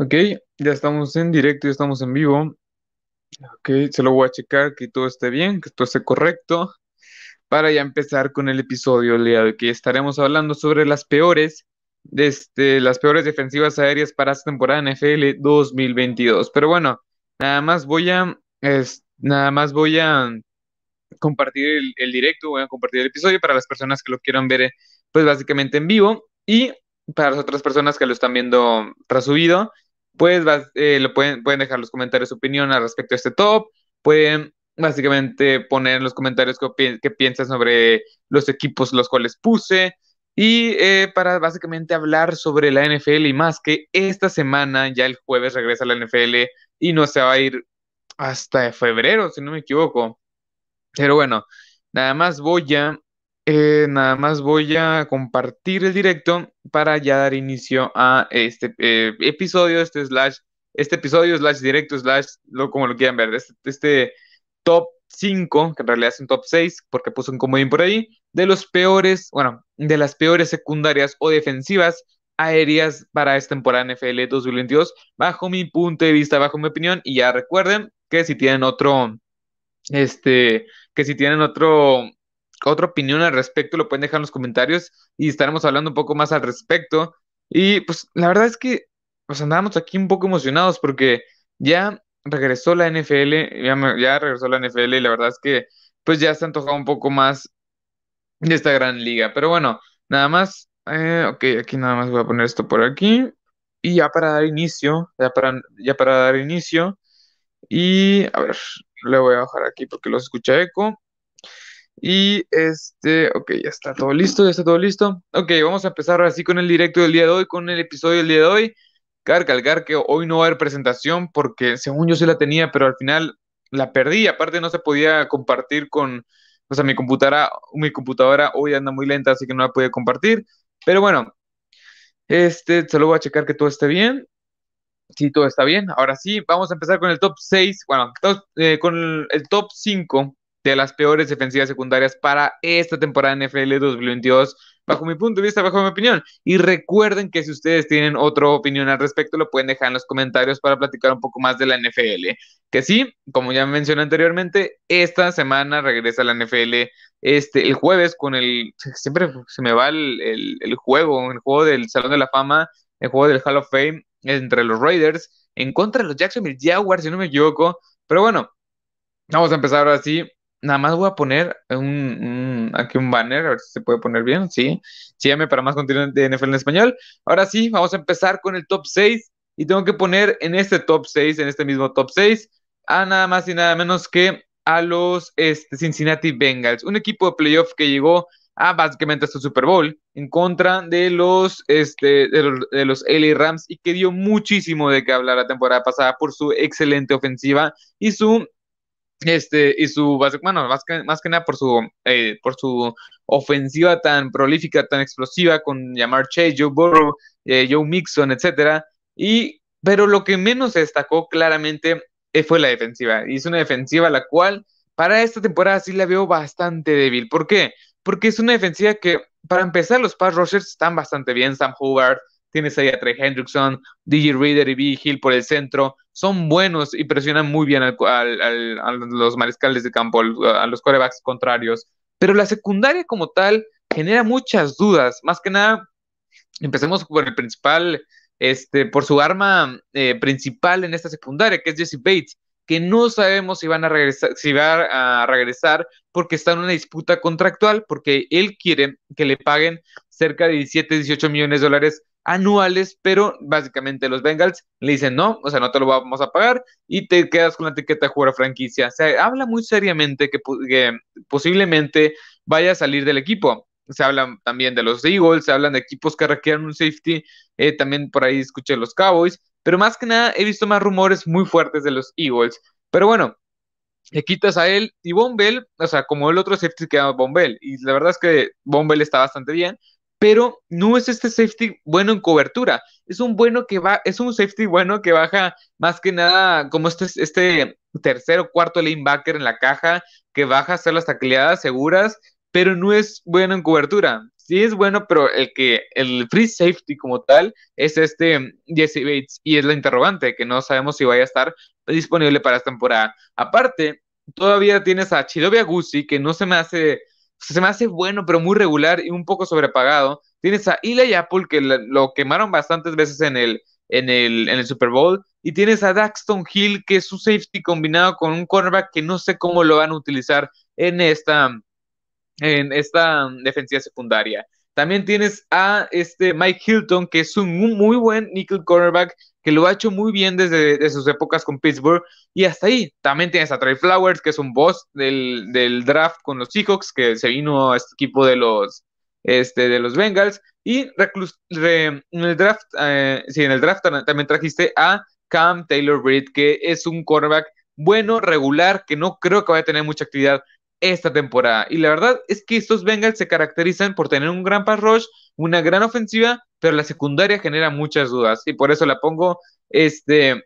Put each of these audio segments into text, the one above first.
Ok, ya estamos en directo, ya estamos en vivo. Ok, se lo voy a checar que todo esté bien, que todo esté correcto, para ya empezar con el episodio el día de hoy, estaremos hablando sobre las peores, este, las peores defensivas aéreas para esta temporada NFL 2022. Pero bueno, nada más voy a, es, nada más voy a compartir el, el directo, voy a compartir el episodio para las personas que lo quieran ver, pues básicamente en vivo y para las otras personas que lo están viendo resubido pues eh, lo pueden, pueden dejar los comentarios su opinión al respecto a este top, pueden básicamente poner en los comentarios qué, qué piensan sobre los equipos los cuales puse y eh, para básicamente hablar sobre la NFL y más que esta semana, ya el jueves regresa la NFL y no se va a ir hasta febrero, si no me equivoco. Pero bueno, nada más voy a eh, nada más voy a compartir el directo para ya dar inicio a este eh, episodio, este slash, este episodio slash directo slash, lo, como lo quieran ver, este, este top 5, que en realidad es un top 6, porque puso un comodín por ahí, de los peores, bueno, de las peores secundarias o defensivas aéreas para esta temporada NFL 2022, bajo mi punto de vista, bajo mi opinión, y ya recuerden que si tienen otro, este, que si tienen otro otra opinión al respecto, lo pueden dejar en los comentarios y estaremos hablando un poco más al respecto. Y pues la verdad es que pues andábamos aquí un poco emocionados porque ya regresó la NFL, ya, regresó la NFL y la verdad es que pues ya se ha antojado un poco más de esta gran liga. Pero bueno, nada más, eh, ok, aquí nada más voy a poner esto por aquí. Y ya para dar inicio, ya para, ya para dar inicio. Y a ver, le voy a bajar aquí porque los escucha eco. Y este, ok, ya está todo listo, ya está todo listo. Ok, vamos a empezar así con el directo del día de hoy, con el episodio del día de hoy. Cabe que hoy no va a haber presentación porque según yo sí la tenía, pero al final la perdí. Aparte no se podía compartir con, o sea, mi computadora, mi computadora hoy anda muy lenta, así que no la podía compartir. Pero bueno, este, solo voy a checar que todo esté bien. Sí, todo está bien. Ahora sí, vamos a empezar con el top 6, bueno, eh, con el top 5 de las peores defensivas secundarias para esta temporada NFL 2022, bajo mi punto de vista, bajo mi opinión. Y recuerden que si ustedes tienen otra opinión al respecto, lo pueden dejar en los comentarios para platicar un poco más de la NFL. Que sí, como ya mencioné anteriormente, esta semana regresa la NFL este, el jueves con el, siempre se me va el, el juego, el juego del Salón de la Fama, el juego del Hall of Fame entre los Raiders en contra de los Jacksonville Jaguars, si no me equivoco. Pero bueno, vamos a empezar ahora sí Nada más voy a poner un, aquí un banner, a ver si se puede poner bien, sí. Síganme para más contenido de NFL en español. Ahora sí, vamos a empezar con el top 6 y tengo que poner en este top 6, en este mismo top 6, a nada más y nada menos que a los este, Cincinnati Bengals, un equipo de playoff que llegó a básicamente hasta Super Bowl en contra de los, este, de los, de los LA Rams y que dio muchísimo de qué hablar la temporada pasada por su excelente ofensiva y su este, y su, bueno, más que, más que nada por su, eh, por su ofensiva tan prolífica, tan explosiva, con llamar Chase, Joe Burrow, eh, Joe Mixon, etcétera. Y, pero lo que menos se destacó claramente eh, fue la defensiva. Y es una defensiva la cual para esta temporada sí la veo bastante débil. ¿Por qué? Porque es una defensiva que, para empezar, los pass rushers están bastante bien. Sam Howard, Tienes ahí a Trey Hendrickson, DJ Reader y B. Hill por el centro. Son buenos y presionan muy bien a los mariscales de campo, a los corebacks contrarios. Pero la secundaria como tal genera muchas dudas. Más que nada, empecemos por el principal, este, por su arma eh, principal en esta secundaria, que es Jesse Bates que no sabemos si van a regresar, si va a regresar porque está en una disputa contractual, porque él quiere que le paguen cerca de 17, 18 millones de dólares anuales, pero básicamente los Bengals le dicen no, o sea, no te lo vamos a pagar y te quedas con la etiqueta de jugador franquicia. Se habla muy seriamente que, posiblemente vaya a salir del equipo. Se habla también de los Eagles, se hablan de equipos que requieren un safety, eh, también por ahí escuché los Cowboys, pero más que nada he visto más rumores muy fuertes de los Eagles. Pero bueno, le quitas a él y Bombell, o sea, como el otro safety que llama Bombell, y la verdad es que Bombell está bastante bien, pero no es este safety bueno en cobertura. Es un bueno que va, es un safety bueno que baja más que nada como este, este tercer o cuarto linebacker en la caja, que baja a hacer las tacleadas seguras, pero no es bueno en cobertura. sí es bueno, pero el que el free safety como tal es este Jesse Bates y es la interrogante que no sabemos si vaya a estar disponible para esta temporada. Aparte, todavía tienes a Chidovia Guzzi que no se me hace se me hace bueno, pero muy regular y un poco sobrepagado. Tienes a Eli Apple, que lo quemaron bastantes veces en el, en el, en el Super Bowl. Y tienes a Daxton Hill, que es un safety combinado con un cornerback que no sé cómo lo van a utilizar en esta, en esta defensiva secundaria. También tienes a este Mike Hilton, que es un muy buen nickel cornerback, que lo ha hecho muy bien desde, sus épocas con Pittsburgh. Y hasta ahí. También tienes a Trey Flowers, que es un boss del, del draft con los Seahawks, que se vino a este equipo de los, este, de los Bengals. Y en el draft, eh, en el draft también trajiste a Cam Taylor Britt, que es un cornerback bueno, regular, que no creo que vaya a tener mucha actividad esta temporada. Y la verdad es que estos Bengals se caracterizan por tener un gran pass rush, una gran ofensiva, pero la secundaria genera muchas dudas. Y por eso la pongo este,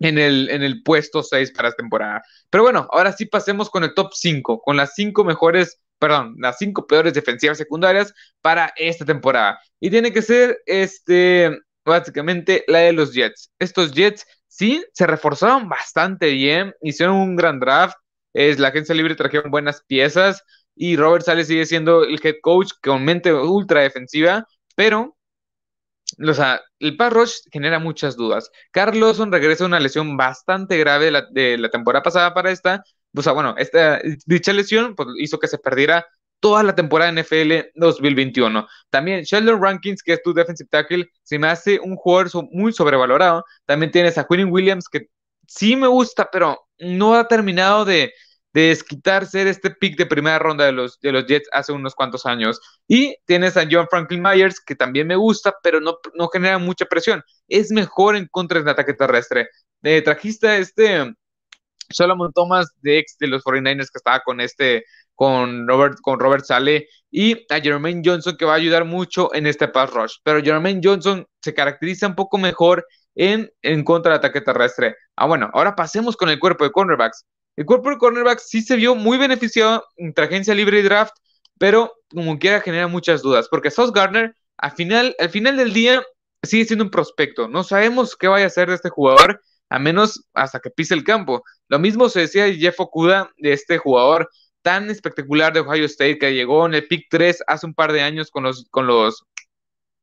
en, el, en el puesto 6 para esta temporada. Pero bueno, ahora sí pasemos con el top 5, con las 5 mejores perdón, las cinco peores defensivas secundarias para esta temporada. Y tiene que ser, este, básicamente, la de los Jets. Estos Jets sí se reforzaron bastante bien, hicieron un gran draft, es, la agencia libre trajeron buenas piezas y Robert Sales sigue siendo el head coach con mente ultra defensiva, pero o sea, el pass genera muchas dudas. Carlos regresa a una lesión bastante grave de la, de la temporada pasada para esta, o sea, bueno, esta, dicha lesión pues, hizo que se perdiera toda la temporada NFL 2021. También Sheldon Rankins, que es tu defensive tackle, se me hace un jugador muy sobrevalorado. También tienes a Quinn Williams, que sí me gusta, pero no ha terminado de, de desquitar ser este pick de primera ronda de los, de los Jets hace unos cuantos años. Y tienes a John Franklin Myers, que también me gusta, pero no, no genera mucha presión. Es mejor en contra del ataque terrestre. Eh, trajiste a este Solomon Thomas de ex de los 49ers que estaba con este, con Robert, con Robert Sale y a Jermaine Johnson que va a ayudar mucho en este pass rush. Pero Jermaine Johnson se caracteriza un poco mejor en, en contra del ataque terrestre. Ah, bueno, ahora pasemos con el cuerpo de cornerbacks. El cuerpo de cornerbacks sí se vio muy beneficiado entre agencia libre y draft, pero como quiera genera muchas dudas, porque Sauce Gardner al final, al final del día sigue siendo un prospecto. No sabemos qué vaya a hacer de este jugador a menos hasta que pise el campo. Lo mismo se decía de Jeff Okuda, de este jugador tan espectacular de Ohio State que llegó en el pick 3 hace un par de años con los, con los,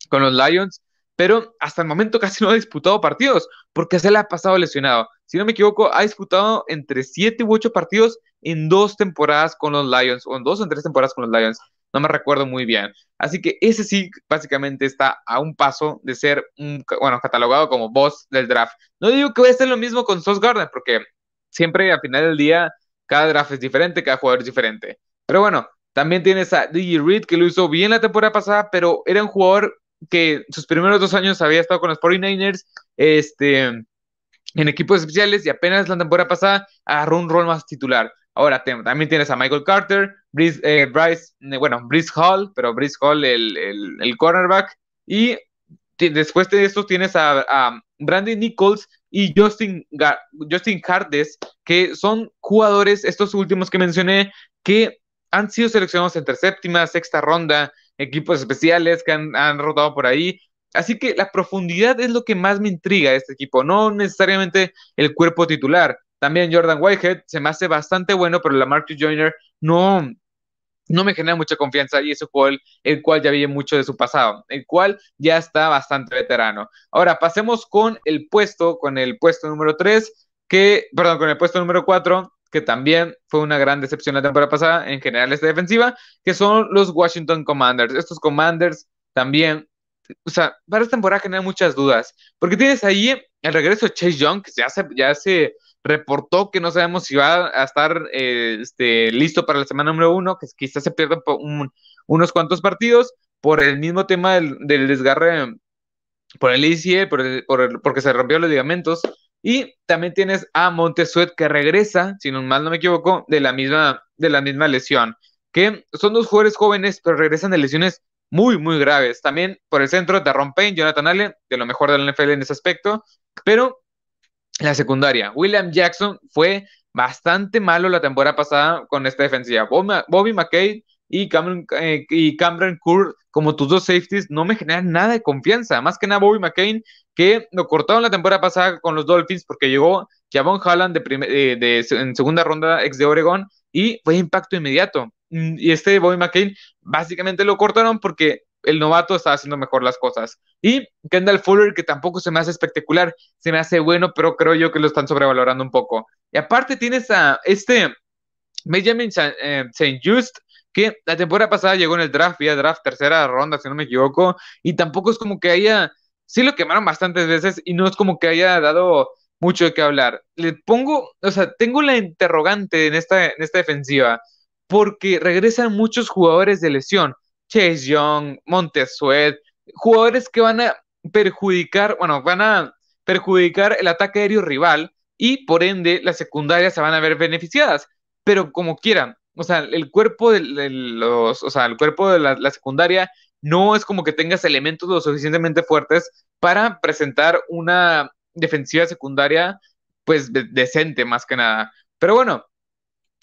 con los Lions, pero hasta el momento casi no ha disputado partidos porque se le ha pasado lesionado. Si no me equivoco, ha disputado entre 7 u 8 partidos en dos temporadas con los Lions, o en dos o tres temporadas con los Lions no me recuerdo muy bien. Así que ese sí, básicamente está a un paso de ser, un, bueno, catalogado como boss del draft. No digo que vaya a ser lo mismo con Sos Gardner, porque siempre al final del día, cada draft es diferente, cada jugador es diferente. Pero bueno, también tienes a DJ Reed, que lo hizo bien la temporada pasada, pero era un jugador que sus primeros dos años había estado con los 49ers, este, en equipos especiales, y apenas la temporada pasada agarró un rol más titular. Ahora también tienes a Michael Carter, eh, Bryce, eh, bueno, Brice Hall, pero Brice Hall, el, el, cornerback. Y después de esto tienes a, a Brandy Nichols y Justin, Justin Hardes, que son jugadores, estos últimos que mencioné, que han sido seleccionados entre séptima, sexta ronda, equipos especiales que han, rotado por ahí. Así que la profundidad es lo que más me intriga de este equipo, no necesariamente el cuerpo titular. También Jordan Whitehead se me hace bastante bueno, pero la Marcus Joyner no, no me genera mucha confianza y ese fue el, el, cual ya vi mucho de su pasado, el cual ya está bastante veterano. Ahora pasemos con el puesto, con el puesto número 3, que, perdón, con el puesto número 4, que también fue una gran decepción la temporada pasada en general esta defensiva, que son los Washington Commanders. Estos Commanders también, o sea, para esta temporada generan muchas dudas, porque tienes ahí el regreso de Chase Young, que ya se, ya se reportó que no sabemos si va a estar eh, este, listo para la semana número uno, que quizás se pierdan unos cuantos partidos por el mismo tema del, desgarre por el ACL, por porque se rompió los ligamentos. Y también tienes a Montesuet que regresa, si no mal no me equivoco, de la misma, de la misma lesión. Que son dos jugadores jóvenes, pero regresan de lesiones muy, muy graves. También por el centro, de Payne, Jonathan Allen, de lo mejor del NFL en ese aspecto. Pero la secundaria, William Jackson fue bastante malo la temporada pasada con esta defensiva. Bobby McKay y Cameron, eh, y Cameron como tus dos safeties no me generan nada de confianza. Más que nada Bobby McCain, que lo cortaron la temporada pasada con los Dolphins porque llegó Javon Holland de, de, en segunda ronda ex de Oregon y fue impacto inmediato. Mm, y este Bobby McCain básicamente lo cortaron porque el novato estaba haciendo mejor las cosas. Y Kendall Fuller, que tampoco se me hace espectacular, se me hace bueno, pero creo yo que lo están sobrevalorando un poco. Y aparte tienes a este Benjamin St. Eh, Just, que la temporada pasada llegó en el draft, vía draft tercera ronda, si no me equivoco, y tampoco es como que haya, sí lo quemaron bastantes veces y no es como que haya dado mucho de qué hablar. Le pongo, o sea, tengo la interrogante en esta, en esta defensiva, porque regresan muchos jugadores de lesión. Chase Young, Montesuet, jugadores que van a perjudicar, bueno, van a perjudicar el ataque aéreo rival y por ende las secundarias se van a ver beneficiadas. Pero como quieran, o sea, el cuerpo de, los, o sea, el cuerpo de la, secundaria no es como que tengas elementos lo suficientemente fuertes para presentar una defensiva secundaria, pues decente más que nada. Pero bueno,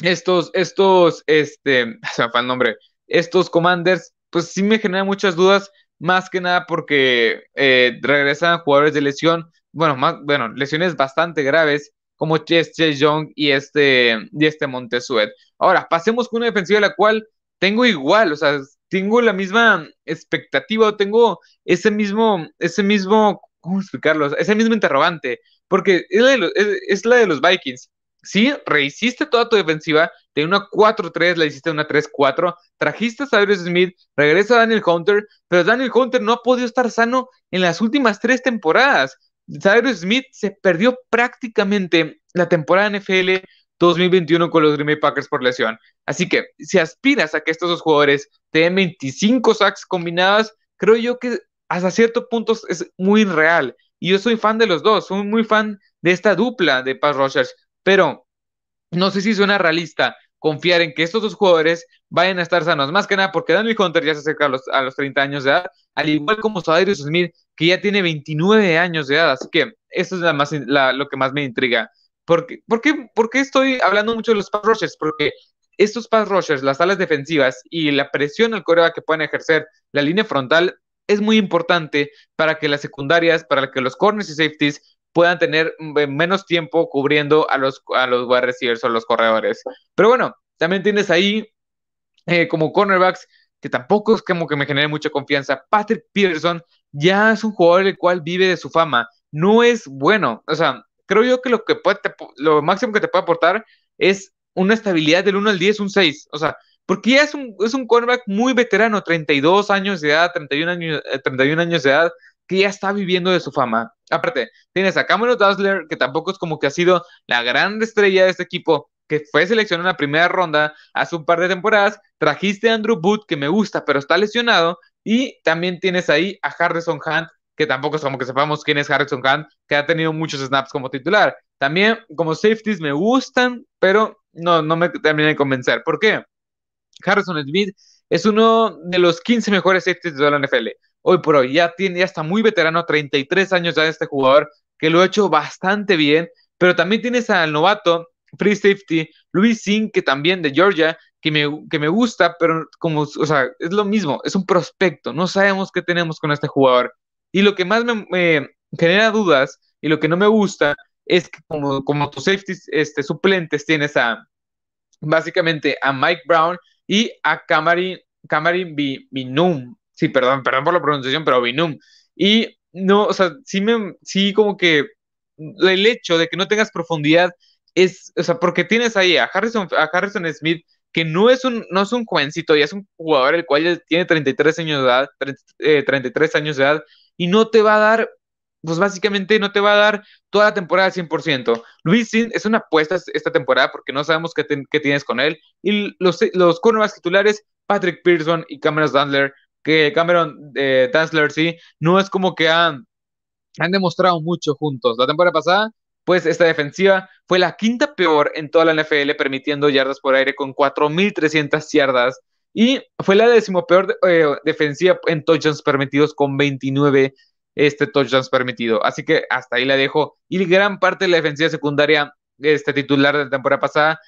estos, estos, este, se me fue el nombre, estos commanders, pues sí me generan muchas dudas, más que nada porque eh, regresan jugadores de lesión, bueno, más, bueno, lesiones bastante graves, como Chase Young y este, y este Montesuet. Ahora, pasemos con una defensiva la cual tengo igual, o sea, tengo la misma expectativa, tengo ese mismo, ese mismo, ¿cómo explicarlo? Ese mismo interrogante, porque es la de los, Vikings sí, rehiciste toda tu defensiva, de una 4-3 la hiciste una 3-4, trajiste a Cyrus Smith, regresa Daniel Hunter, pero Daniel Hunter no ha podido estar sano en las últimas tres temporadas. Cyrus Smith se perdió prácticamente la temporada NFL 2021 con los Green Bay Packers por lesión. Así que si aspiras a que estos dos jugadores te den 25 sacks combinadas, creo yo que hasta cierto punto es muy real. Y yo soy fan de los dos, soy muy fan de esta dupla de pass rushers pero no sé si suena realista confiar en que estos dos jugadores vayan a estar sanos. Más que nada porque Daniel Hunter ya se acerca a los, a los 30 años de edad, al igual como Cyrus Smith, que ya tiene 29 años de edad. Así que eso es lo que más me intriga. ¿Por qué, por, estoy hablando mucho de los pass rushers? Porque estos pass rushers, las alas defensivas y la presión al coreback que pueden ejercer la línea frontal es muy importante para que las secundarias, para que los corners y safeties puedan tener menos tiempo cubriendo a los, a los wide receivers o los corredores. Pero bueno, también tienes ahí eh, como cornerbacks que tampoco es como que me genere mucha confianza. Patrick Peterson ya es un jugador el cual vive de su fama. No es bueno. O sea, creo yo que lo que puede, lo máximo que te puede aportar es una estabilidad del 1 al 10, un 6. O sea, porque ya es un, es un cornerback muy veterano, 32 años de edad, 31 años, 31 eh, años de edad que ya está viviendo de su fama. Aparte, tienes a Cameron Dazzler, que tampoco es como que ha sido la gran estrella de este equipo, que fue seleccionado en la primera ronda hace un par de temporadas. Trajiste a Andrew Booth, que me gusta, pero está lesionado. Y también tienes ahí a Harrison Hunt, que tampoco es como que sepamos quién es Harrison Hunt, que ha tenido muchos snaps como titular. También como safeties me gustan, pero no, no me terminan de convencer. ¿Por qué? Harrison Smith es uno de los 15 mejores safeties de la NFL hoy por hoy. Ya, tiene, ya está muy veterano, 33 años ya este jugador, que lo ha hecho bastante bien, pero también tienes al novato, Free Safety, Luis Singh, que también de Georgia, que me, que me gusta, pero como, o sea, es lo mismo, es un prospecto, no sabemos qué tenemos con este jugador. Y lo que más me, genera dudas y lo que no me gusta es que como, como tus safeties este, suplentes tienes a básicamente a Mike Brown y a Camarin, Camarin Binum, Sí, perdón, perdón por la pronunciación, pero Binum. Y no, o sea, sí me, sí como que el hecho de que no tengas profundidad es, o sea, porque tienes ahí a Harrison, a Harrison Smith, que no es un, no es un jovencito, ya es un jugador el cual ya tiene 33 años de edad, 33 eh, años de edad, y no te va a dar, pues básicamente no te va a dar toda la temporada al 100%. Luis Sin es una apuesta esta temporada porque no sabemos qué, tienes con él, y los, los cornerbacks titulares, Patrick Pearson y Cameron Sandler, que Cameron eh, sí, no es como que han, han demostrado mucho juntos. La temporada pasada, pues esta defensiva fue la quinta peor en toda la NFL, permitiendo yardas por aire con 4.300 yardas. Y fue la decimopeor eh, defensiva en touchdowns permitidos con 29 este touchdowns permitido. Así que hasta ahí la dejo. Y gran parte de la defensiva secundaria, este titular de la temporada pasada,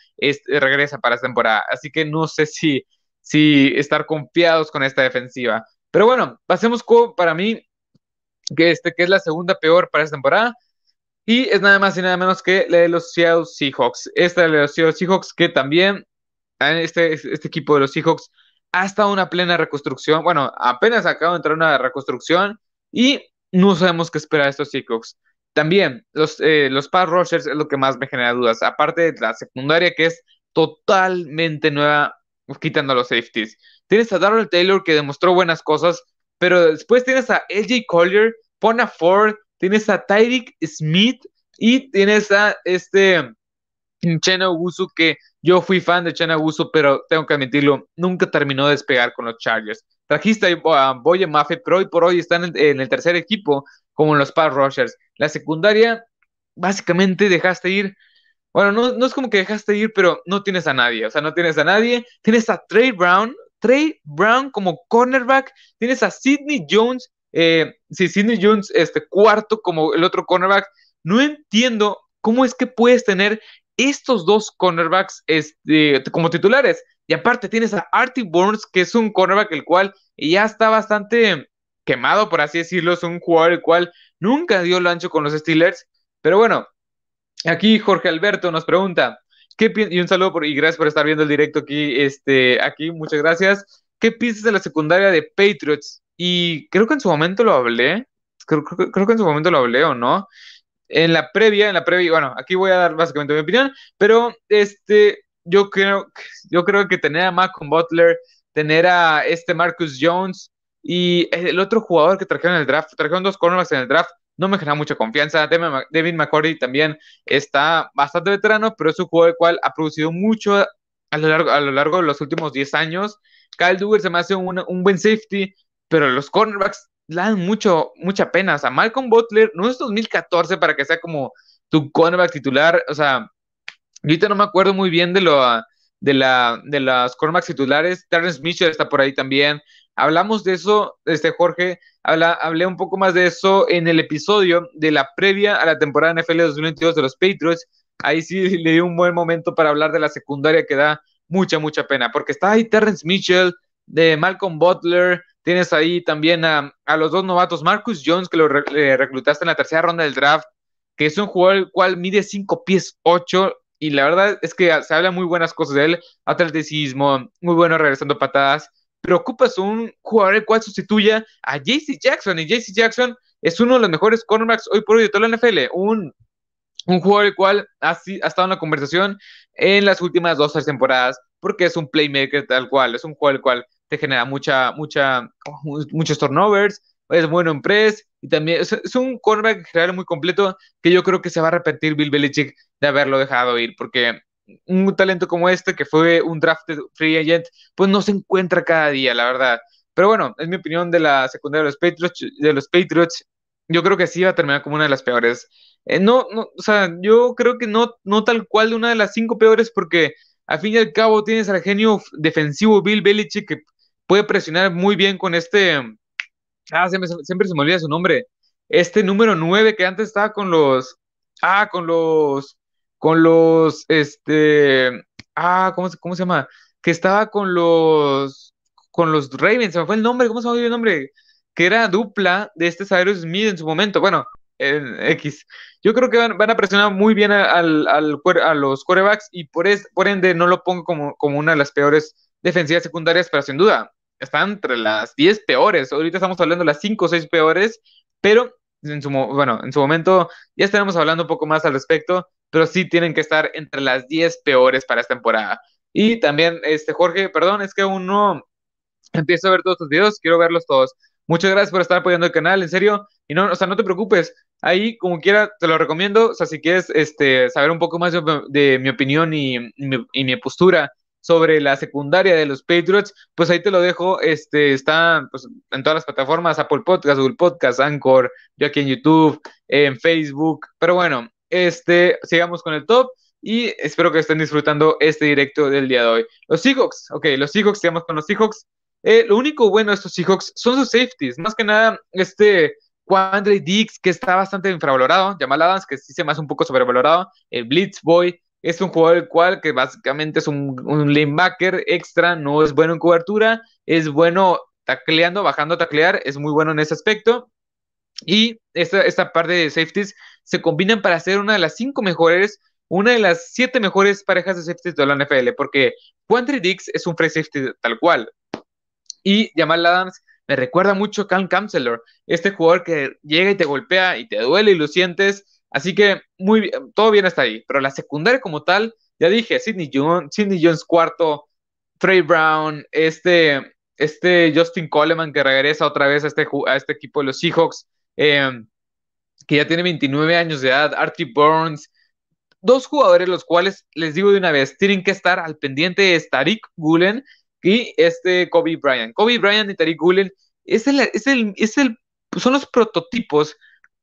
regresa para esta temporada. Así que no sé si si estar confiados con esta defensiva. Pero bueno, pasemos con, para mí, que, este, que es la segunda peor para esta temporada. Y es nada más y nada menos que la de los Seattle Seahawks. Esta de los Seattle Seahawks que también, este, este equipo de los Seahawks ha estado una plena reconstrucción. Bueno, apenas acaba de entrar una reconstrucción y no sabemos qué esperar de estos Seahawks. También, los, eh, los rushers es lo que más me genera dudas. Aparte de la secundaria que es totalmente nueva, quitando los safeties. Tienes a Darrell Taylor que demostró buenas cosas, pero después tienes a LJ Collier, Pona Ford, tienes a Tyreek Smith y tienes a este Chena Ugusu que yo fui fan de Chena Ugusu, pero tengo que admitirlo, nunca terminó de despegar con los Chargers. Trajiste a Boye Maffet, pero hoy por hoy están en, el tercer equipo, como en los Pass Rushers. La secundaria, básicamente dejaste ir. Bueno, no, no es como que dejaste ir, pero no tienes a nadie. O sea, no tienes a nadie. Tienes a Trey Brown, Trey Brown como cornerback. Tienes a Sidney Jones, eh, sí, Sidney Jones, este cuarto como el otro cornerback. No entiendo cómo es que puedes tener estos dos cornerbacks este, como titulares. Y aparte tienes a Artie Burns, que es un cornerback el cual ya está bastante quemado, por así decirlo. Es un jugador el cual nunca dio el ancho con los Steelers. Pero bueno, aquí Jorge Alberto nos pregunta, ¿qué y un saludo por, y gracias por estar viendo el directo aquí, este, aquí, muchas gracias. ¿Qué piensas de la secundaria de Patriots? Y creo que en su momento lo hablé, creo, creo que en su momento lo hablé o no en la previa, en la previa, bueno, aquí voy a dar básicamente mi opinión, pero este, yo creo, yo creo que tener a Malcolm Butler, tener a este Marcus Jones y el otro jugador que trajeron en el draft, trajeron dos cornerbacks en el draft, no me genera mucha confianza. Devin McCordy también está bastante veterano, pero es un jugador el cual ha producido mucho a lo largo, de los últimos 10 años. Kyle Duggar se me hace un buen safety, pero los cornerbacks le dan mucho, mucha pena. O sea, Malcolm Butler no es 2014 para que sea como tu cornerback titular. O sea, ahorita no me acuerdo muy bien de lo de la de las cornerbacks titulares. Terrence Mitchell está por ahí también. Hablamos de eso, este Jorge, habla, hablé un poco más de eso en el episodio de la previa a la temporada NFL 2022 de los Patriots. Ahí sí le di un buen momento para hablar de la secundaria que da mucha, mucha pena, porque está ahí Terrence Mitchell, de Malcolm Butler, Tienes ahí también a, los dos novatos, Marcus Jones, que lo reclutaste en la tercera ronda del draft, que es un jugador el cual mide 5 pies 8 y la verdad es que se habla muy buenas cosas de él, atleticismo, muy bueno regresando patadas, pero ocupas un jugador el cual sustituya a JC Jackson y JC Jackson es uno de los mejores cornerbacks hoy por hoy de toda la NFL, un, jugador el cual ha, ha estado en la conversación en las últimas dos tres temporadas, porque es un playmaker tal cual, es un jugador el cual te genera mucha, mucha, muchos turnovers, es bueno en press y también es, un cornerback general muy completo que yo creo que se va a repetir Bill Belichick de haberlo dejado ir, porque un talento como este, que fue un drafted free agent, pues no se encuentra cada día, la verdad. Pero bueno, es mi opinión de la secundaria de los Patriots. De los Patriots yo creo que sí va a terminar como una de las peores. Eh, no, no, o sea, yo creo que no, no tal cual de una de las cinco peores, porque al fin y al cabo tienes al genio defensivo Bill Belichick que puede presionar muy bien con este, ah, siempre, se me olvida su nombre, este número 9 que antes estaba con los, ah, con los, con los, este, ah, ¿cómo, cómo se llama? Que estaba con los, con los Ravens, se me fue el nombre, ¿cómo se me el nombre? Que era dupla de este Cyrus Smith en su momento, bueno, en X. Yo creo que van, a presionar muy bien al, al, a los quarterbacks y por, es, por ende no lo pongo como, como una de las peores defensivas secundarias, pero sin duda, están entre las 10 peores. Ahorita estamos hablando de las 5 o 6 peores, pero en su, bueno, en su momento ya estaremos hablando un poco más al respecto, pero sí tienen que estar entre las 10 peores para esta temporada. Y también, este Jorge, perdón, es que aún no empiezo a ver todos tus videos, quiero verlos todos. Muchas gracias por estar apoyando el canal, en serio. Y no, o sea, no te preocupes. Ahí, como quiera, te lo recomiendo. O sea, si quieres este, saber un poco más de, mi opinión y mi postura sobre la secundaria de los Patriots, pues ahí te lo dejo. Este está pues, en todas las plataformas, Apple Podcast, Google Podcast, Anchor, yo aquí en YouTube, en Facebook. Pero bueno, este, sigamos con el top y espero que estén disfrutando este directo del día de hoy. Los Seahawks, ok, los Seahawks, sigamos con los Seahawks. Eh, lo único bueno de estos Seahawks son sus safeties, más que nada este Quandre Dix, que está bastante infravalorado, Jamal Adams, que sí se me hace un poco sobrevalorado, el Blitz Boy, es un jugador el cual que básicamente es un, un lanebacker extra, no es bueno en cobertura, es bueno tacleando, bajando a taclear, es muy bueno en ese aspecto. Y esta, esta parte de safeties se combinan para hacer una de las cinco mejores, una de las siete mejores parejas de safeties de la NFL, porque Quandry Dix es un free safety tal cual. Y Jamal Adams me recuerda mucho a Cal Counselor, este jugador que llega y te golpea y te duele y lo sientes. Así que muy bien, todo bien hasta ahí. Pero la secundaria como tal, ya dije, Sidney Jones, Sidney Jones cuarto, Trey Brown, este, este Justin Coleman que regresa otra vez a este, a este equipo de los Seahawks, eh, que ya tiene 29 años de edad, Artie Burns, dos jugadores los cuales les digo de una vez, tienen que estar al pendiente es Tariq Gulen y este Kobe Bryant. Kobe Bryant y Tariq Gulen es el, es el, es el, son los prototipos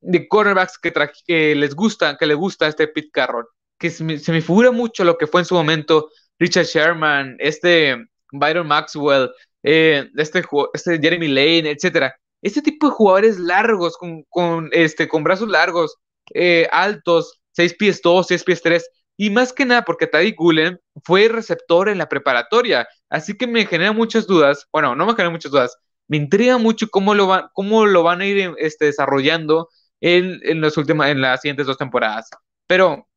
de cornerbacks que, que les gusta, que le gusta este Pete Carroll, que se me, figura mucho lo que fue en su momento Richard Sherman, este Byron Maxwell, eh, este, este Jeremy Lane, etcétera. Este tipo de jugadores largos, con, con, este, con brazos largos, eh, altos, 6 pies 2, 6 pies 3, y más que nada porque Taddy Gulen fue receptor en la preparatoria, así que me genera muchas dudas, bueno, no me genera muchas dudas, me intriga mucho cómo lo, va, cómo lo van a ir este, desarrollando en, en, las últimas, en las siguientes dos temporadas. Pero,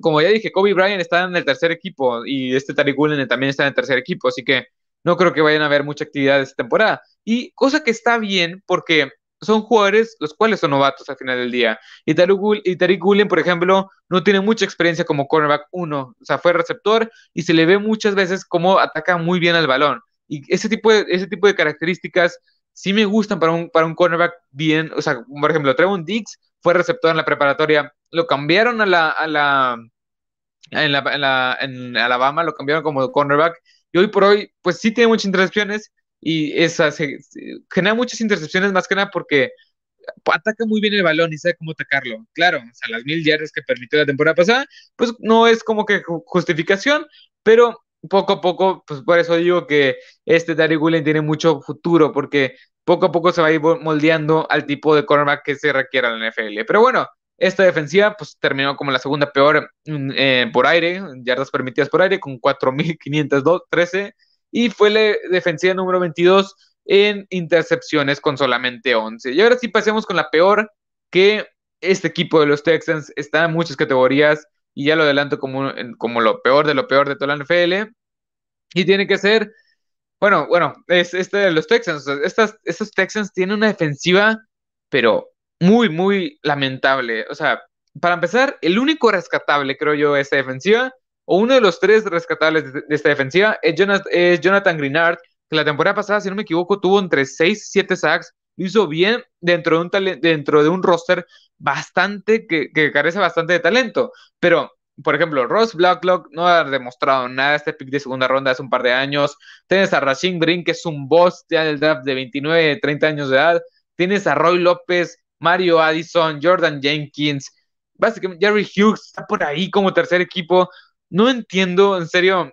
como ya dije, Kobe Bryant está en el tercer equipo y este Tariq Gulen también está en el tercer equipo, así que no creo que vayan a haber mucha actividad esta temporada. Y cosa que está bien porque son jugadores los cuales son novatos al final del día. Y Tariq Gulen, por ejemplo, no tiene mucha experiencia como cornerback 1, o sea, fue receptor y se le ve muchas veces cómo ataca muy bien al balón. Y ese tipo de, ese tipo de características sí me gustan para un, para un cornerback bien, o sea, por ejemplo, Trevon Diggs fue receptor en la preparatoria, lo cambiaron a la, a la, en, la, en, la, en Alabama, lo cambiaron como cornerback y hoy por hoy, pues sí tiene muchas intercepciones y esa genera muchas intercepciones más que nada porque ataca muy bien el balón y sabe cómo atacarlo. Claro, o sea, las mil yardas que permitió la temporada pasada, pues no es como que justificación, pero poco a poco, pues por eso digo que este Dari Gulen tiene mucho futuro, porque poco a poco se va a ir moldeando al tipo de cornerback que se requiera en la NFL. Pero bueno, esta defensiva pues terminó como la segunda peor mm, eh, por aire, yardas permitidas por aire, con 4.513 y fue la defensiva número 22 en intercepciones con solamente 11. Y ahora sí pasemos con la peor, que este equipo de los Texans está en muchas categorías y ya lo adelanto como, como lo peor de lo peor de toda la NFL. Y tiene que ser, bueno, bueno, es este de los Texans. Estos Texans tienen una defensiva, pero muy, muy lamentable. O sea, para empezar, el único rescatable, creo yo, de esta defensiva, o uno de los tres rescatables de, esta defensiva, es Jonathan, es Jonathan Greenard, que la temporada pasada, si no me equivoco, tuvo entre 6 y 7 sacks, lo hizo bien dentro de un, dentro de un roster bastante, que, carece bastante de talento, pero por ejemplo, Ross Blacklock no ha demostrado nada este pick de segunda ronda hace un par de años. Tienes a Rasheen Green, que es un boss ya draft de 29, 30 años de edad. Tienes a Roy López, Mario Addison, Jordan Jenkins, básicamente Jerry Hughes está por ahí como tercer equipo. No entiendo, en serio,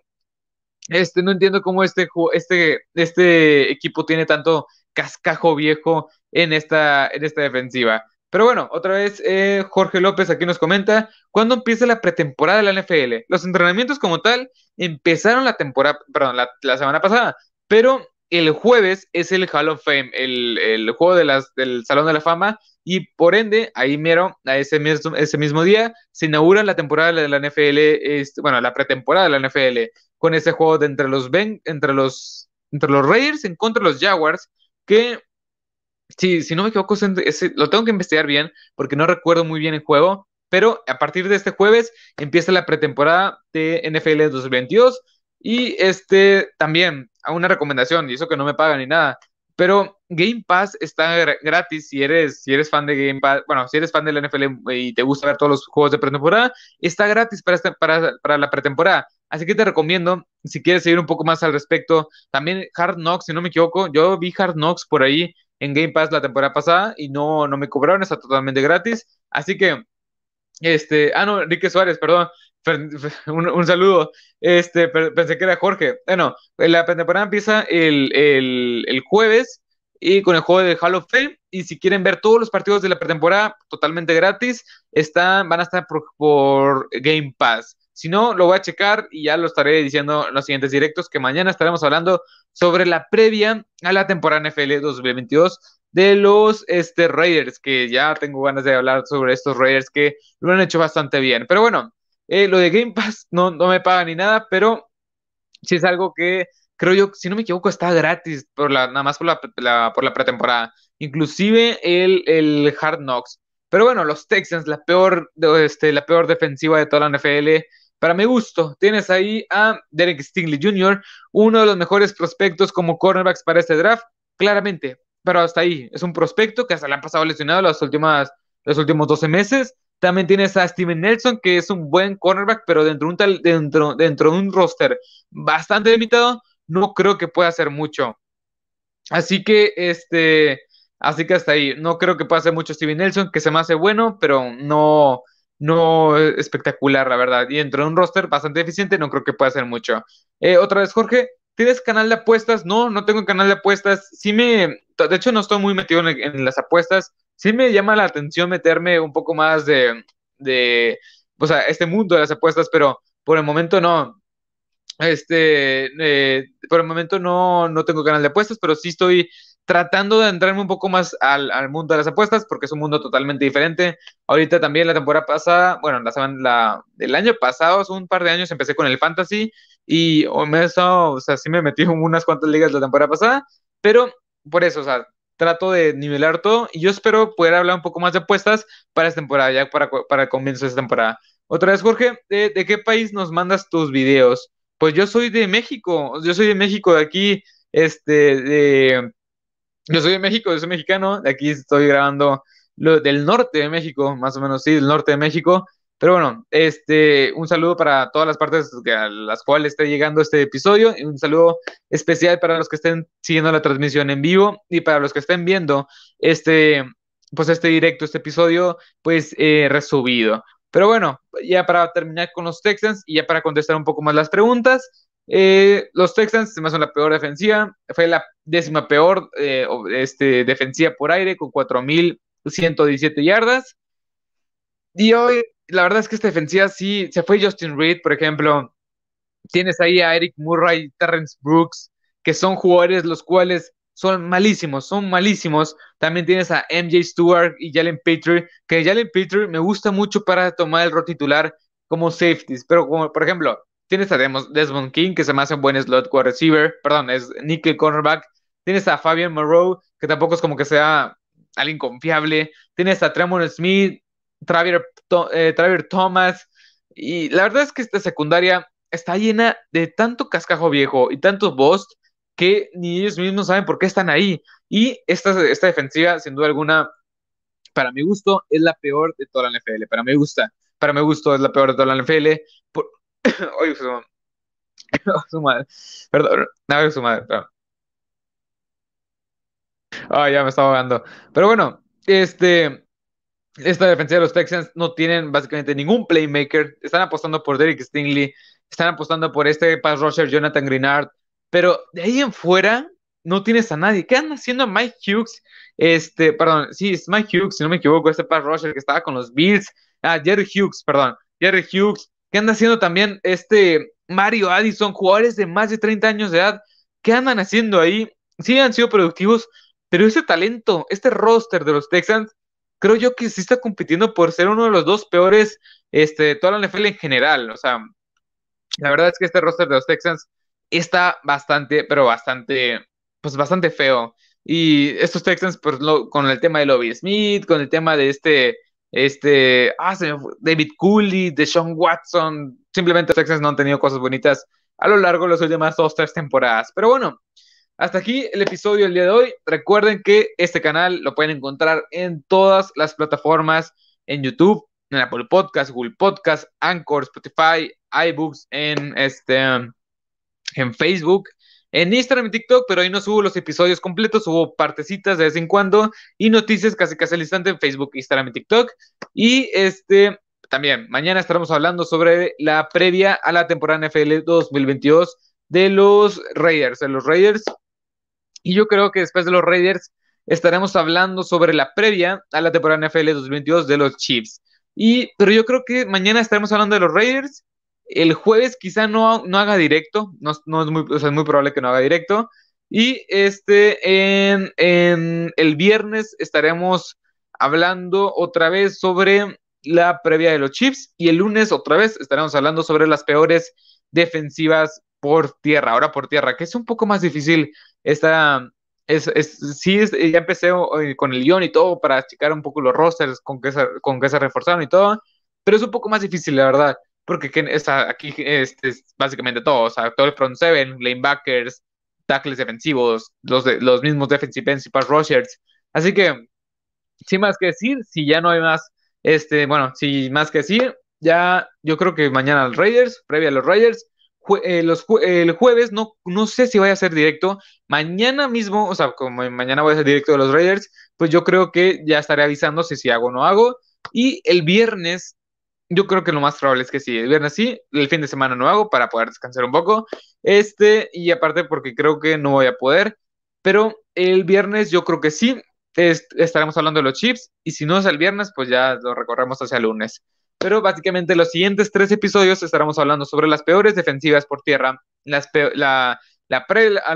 este, no entiendo cómo este, este, este equipo tiene tanto cascajo viejo en esta, en esta defensiva. Pero bueno, otra vez eh, Jorge López aquí nos comenta, ¿cuándo empieza la pretemporada de la NFL? Los entrenamientos como tal empezaron la temporada, perdón, la, semana pasada, pero el jueves es el Hall of Fame, el, el juego de las, del Salón de la Fama, y por ende, ahí mero, a ese mismo, ese mismo día, se inaugura la temporada de la NFL, bueno, la pretemporada de la NFL, con ese juego de entre los, ben, entre los, entre los Raiders en contra de los Jaguars, que, si, si no me equivoco, lo tengo que investigar bien, porque no recuerdo muy bien el juego, pero a partir de este jueves empieza la pretemporada de NFL 2022, y este también, a una recomendación, y eso que no me pagan ni nada, pero Game Pass está gratis si eres, si eres fan de Game Pass, bueno, si eres fan de la NFL y te gusta ver todos los juegos de pretemporada, está gratis para, para, para la pretemporada. Así que te recomiendo, si quieres seguir un poco más al respecto, también Hard Knocks, si no me equivoco, yo vi Hard Knocks por ahí en Game Pass la temporada pasada y no, no me cobraron, está totalmente gratis. Así que, este, ah, no, Enrique Suárez, perdón, un, saludo. Este, pensé que era Jorge. Bueno, la pretemporada empieza el, el, jueves y con el juego de Hall of Fame. Y si quieren ver todos los partidos de la pretemporada totalmente gratis, están, van a estar por, Game Pass. Si no, lo voy a checar y ya lo estaré diciendo en los siguientes directos, que mañana estaremos hablando sobre la previa a la temporada NFL 2022 de los este, Raiders, que ya tengo ganas de hablar sobre estos Raiders que lo han hecho bastante bien. Pero bueno, eh, lo de Game Pass no, no me paga ni nada, pero sí es algo que creo yo, si no me equivoco, está gratis por la, nada más por la, por la pretemporada. Inclusive el, el Hard Knocks. Pero bueno, los Texans, la peor, este, la peor defensiva de toda la NFL. Para mi gusto, tienes ahí a Derek Stingley Jr., uno de los mejores prospectos como cornerbacks para este draft, claramente, pero hasta ahí. Es un prospecto que hasta le han pasado lesionado los últimos 12 meses. También tienes a Steven Nelson, que es un buen cornerback, pero dentro de un, tal, dentro, dentro de un roster bastante limitado, no creo que pueda hacer mucho. Así que, este, así que hasta ahí. No creo que pueda hacer mucho Steven Nelson, que se me hace bueno, pero no, no espectacular, la verdad. Y dentro de un roster bastante eficiente, no creo que pueda hacer mucho. Eh, otra vez, Jorge, ¿tienes canal de apuestas? No, no tengo canal de apuestas. Sí me, de hecho, no estoy muy metido en, las apuestas. Sí me llama la atención meterme un poco más de, de, o sea, este mundo de las apuestas, pero por el momento no. Este, eh, por el momento no, no tengo canal de apuestas, pero sí estoy tratando de entrarme un poco más al, al, mundo de las apuestas, porque es un mundo totalmente diferente. Ahorita también la temporada pasada, bueno, la, la, el año pasado, hace un par de años, empecé con el fantasy y o me o sea, sí me metí en unas cuantas ligas la temporada pasada, pero por eso, o sea, trato de nivelar todo y yo espero poder hablar un poco más de apuestas para esta temporada, ya para, para el comienzo de esta temporada. Otra vez, Jorge, ¿de, ¿de qué país nos mandas tus videos? Pues yo soy de México, yo soy de México, de aquí, este, de, yo soy de México, yo soy mexicano, aquí estoy grabando del norte de México, más o menos, sí, del norte de México. Pero bueno, este, un saludo para todas las partes a las cuales esté llegando este episodio y un saludo especial para los que estén siguiendo la transmisión en vivo y para los que estén viendo este, pues este directo, este episodio, pues eh, resubido. Pero bueno, ya para terminar con los Texans y ya para contestar un poco más las preguntas, eh, los Texans se me hacen la peor defensiva, fue la décima peor eh, este, defensiva por aire con 4.117 yardas. Y hoy, la verdad es que esta defensiva sí, se fue Justin Reed, por ejemplo, tienes ahí a Eric Murray, Terrence Brooks, que son jugadores los cuales son malísimos, son malísimos. También tienes a MJ Stewart y Jalen Petrie, que Jalen Petrie me gusta mucho para tomar el rol titular como safeties, pero como por ejemplo, tienes a Desmond King, que se me hace un buen slot wide receiver, perdón, es nickel cornerback. Tienes a Fabian Moreau, que tampoco es como que sea alguien confiable. Tienes a Tremor Smith, Travis, eh, Thomas. Y la verdad es que esta secundaria está llena de tanto cascajo viejo y tantos boss que ni ellos mismos saben por qué están ahí. Y esta, esta defensiva, sin duda alguna, para mi gusto, es la peor de toda la NFL. Para mi gusta, para mi gusto es la peor de toda la NFL. Oye, su... su madre. Perdón, no, su madre, perdón. Ah, ya me estaba ahogando. Pero bueno, este, esta defensiva de los Texans no tienen básicamente ningún playmaker. Están apostando por Derek Stingley. Están apostando por este pass rusher Jonathan Greenard. Pero de ahí en fuera no tienes a nadie. ¿Qué anda haciendo Mike Hughes? Este, perdón, sí, es Mike Hughes, si no me equivoco, este pass rusher que estaba con los Bills. Ah, Jerry Hughes, perdón. Jerry Hughes. ¿Qué anda haciendo también este Mario Addison? Jugadores de más de 30 años de edad. ¿Qué andan haciendo ahí? Sí han sido productivos, pero ese talento, este roster de los Texans, creo yo que sí está compitiendo por ser uno de los dos peores este, de toda la NFL en general. O sea, la verdad es que este roster de los Texans está bastante, pero bastante, pues bastante feo. Y estos Texans, pues con el tema de Lobby Smith, con el tema de este, este, ah, David Cooley, de Sean Watson, simplemente los Texans no han tenido cosas bonitas a lo largo de las últimas dos, tres temporadas. Pero bueno, hasta aquí el episodio del día de hoy. Recuerden que este canal lo pueden encontrar en todas las plataformas, en YouTube, en Apple Podcast, Google Podcast, Anchor, Spotify, iBooks, en este en Facebook, en Instagram y TikTok, pero ahí no subo los episodios completos, subo partecitas de vez en cuando y noticias casi casi al instante en Facebook, Instagram y TikTok. Y este también, mañana estaremos hablando sobre la previa a la temporada NFL 2022 de los Raiders, de los Raiders. Y yo creo que después de los Raiders estaremos hablando sobre la previa a la temporada NFL 2022 de los Chiefs. Y, pero yo creo que mañana estaremos hablando de los Raiders El jueves quizá no, no haga directo, no, no es, muy, o sea, es muy probable que no haga directo. Y este, en, en el viernes estaremos hablando otra vez sobre la previa de los Chiefs y el lunes otra vez estaremos hablando sobre las peores defensivas por tierra, ahora por tierra, que es un poco más difícil esta, es, es, sí, ya empecé eh, con el guion y todo para checar un poco los rosters con que se, con que se reforzaron y todo, pero es un poco más difícil, la verdad, porque está, aquí este, es básicamente todo, o sea, todo el front seven, lanebackers, tackles defensivos, los, los mismos defensive ends y pass así que, sin más que decir, si ya no hay más, este, bueno, sin más que decir, ya yo creo que mañana los Raiders, previa a los Raiders, eh, el jueves, no, no sé si vaya a ser directo. Mañana mismo, o sea, como mañana voy a ser directo de los Raiders, pues yo creo que ya estaré avisando si, si hago o no hago. Y el viernes, yo creo que lo más probable es que sí. El viernes sí, el fin de semana no hago para poder descansar un poco. Este, y aparte porque creo que no voy a poder. Pero el viernes yo creo que sí. estaremos hablando de los chips. Y si no es el viernes, pues ya lo recorremos hacia el lunes pero básicamente los siguientes tres episodios estaremos hablando sobre las peores defensivas por tierra, las la, la,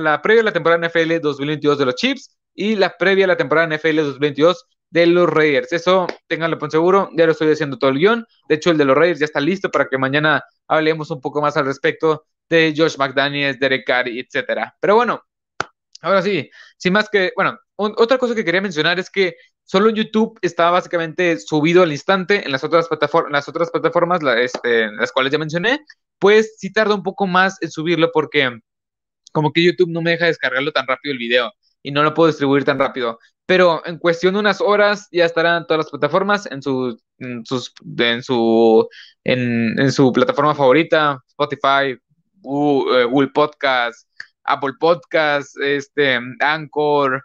la previa a la temporada NFL 2022 de los Chiefs y la previa a la temporada NFL 2022 de los Raiders. Eso, ténganlo por seguro, ya lo estoy haciendo todo el guion. De hecho, el de los Raiders ya está listo para que mañana hablemos un poco más al respecto de Josh McDaniels, Derek Carr, etcétera. Pero bueno, ahora sí, sin más que, bueno, otra cosa que quería mencionar es que Solo YouTube está básicamente subido al instante. En las otras, plataformas, las otras plataformas, este, las cuales ya mencioné, pues sí tarda un poco más en subirlo porque como que YouTube no me deja descargarlo tan rápido el video y no lo puedo distribuir tan rápido. Pero en cuestión de unas horas ya estarán todas las plataformas en su, en sus, en su, en, su plataforma favorita, Spotify, eh, Google Podcast, Apple Podcast, este, Anchor,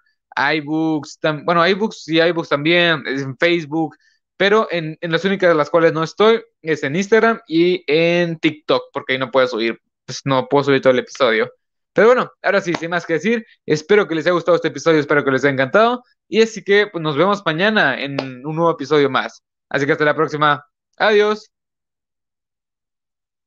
iBooks, bueno, iBooks y iBooks también, en Facebook, pero en, las únicas de las cuales no estoy es en Instagram y en TikTok, porque ahí no puedo subir, pues no puedo subir todo el episodio. Pero bueno, ahora sí, sin más que decir, espero que les haya gustado este episodio, espero que les haya encantado, y así que pues, nos vemos mañana en un nuevo episodio más. Así que hasta la próxima. Adiós.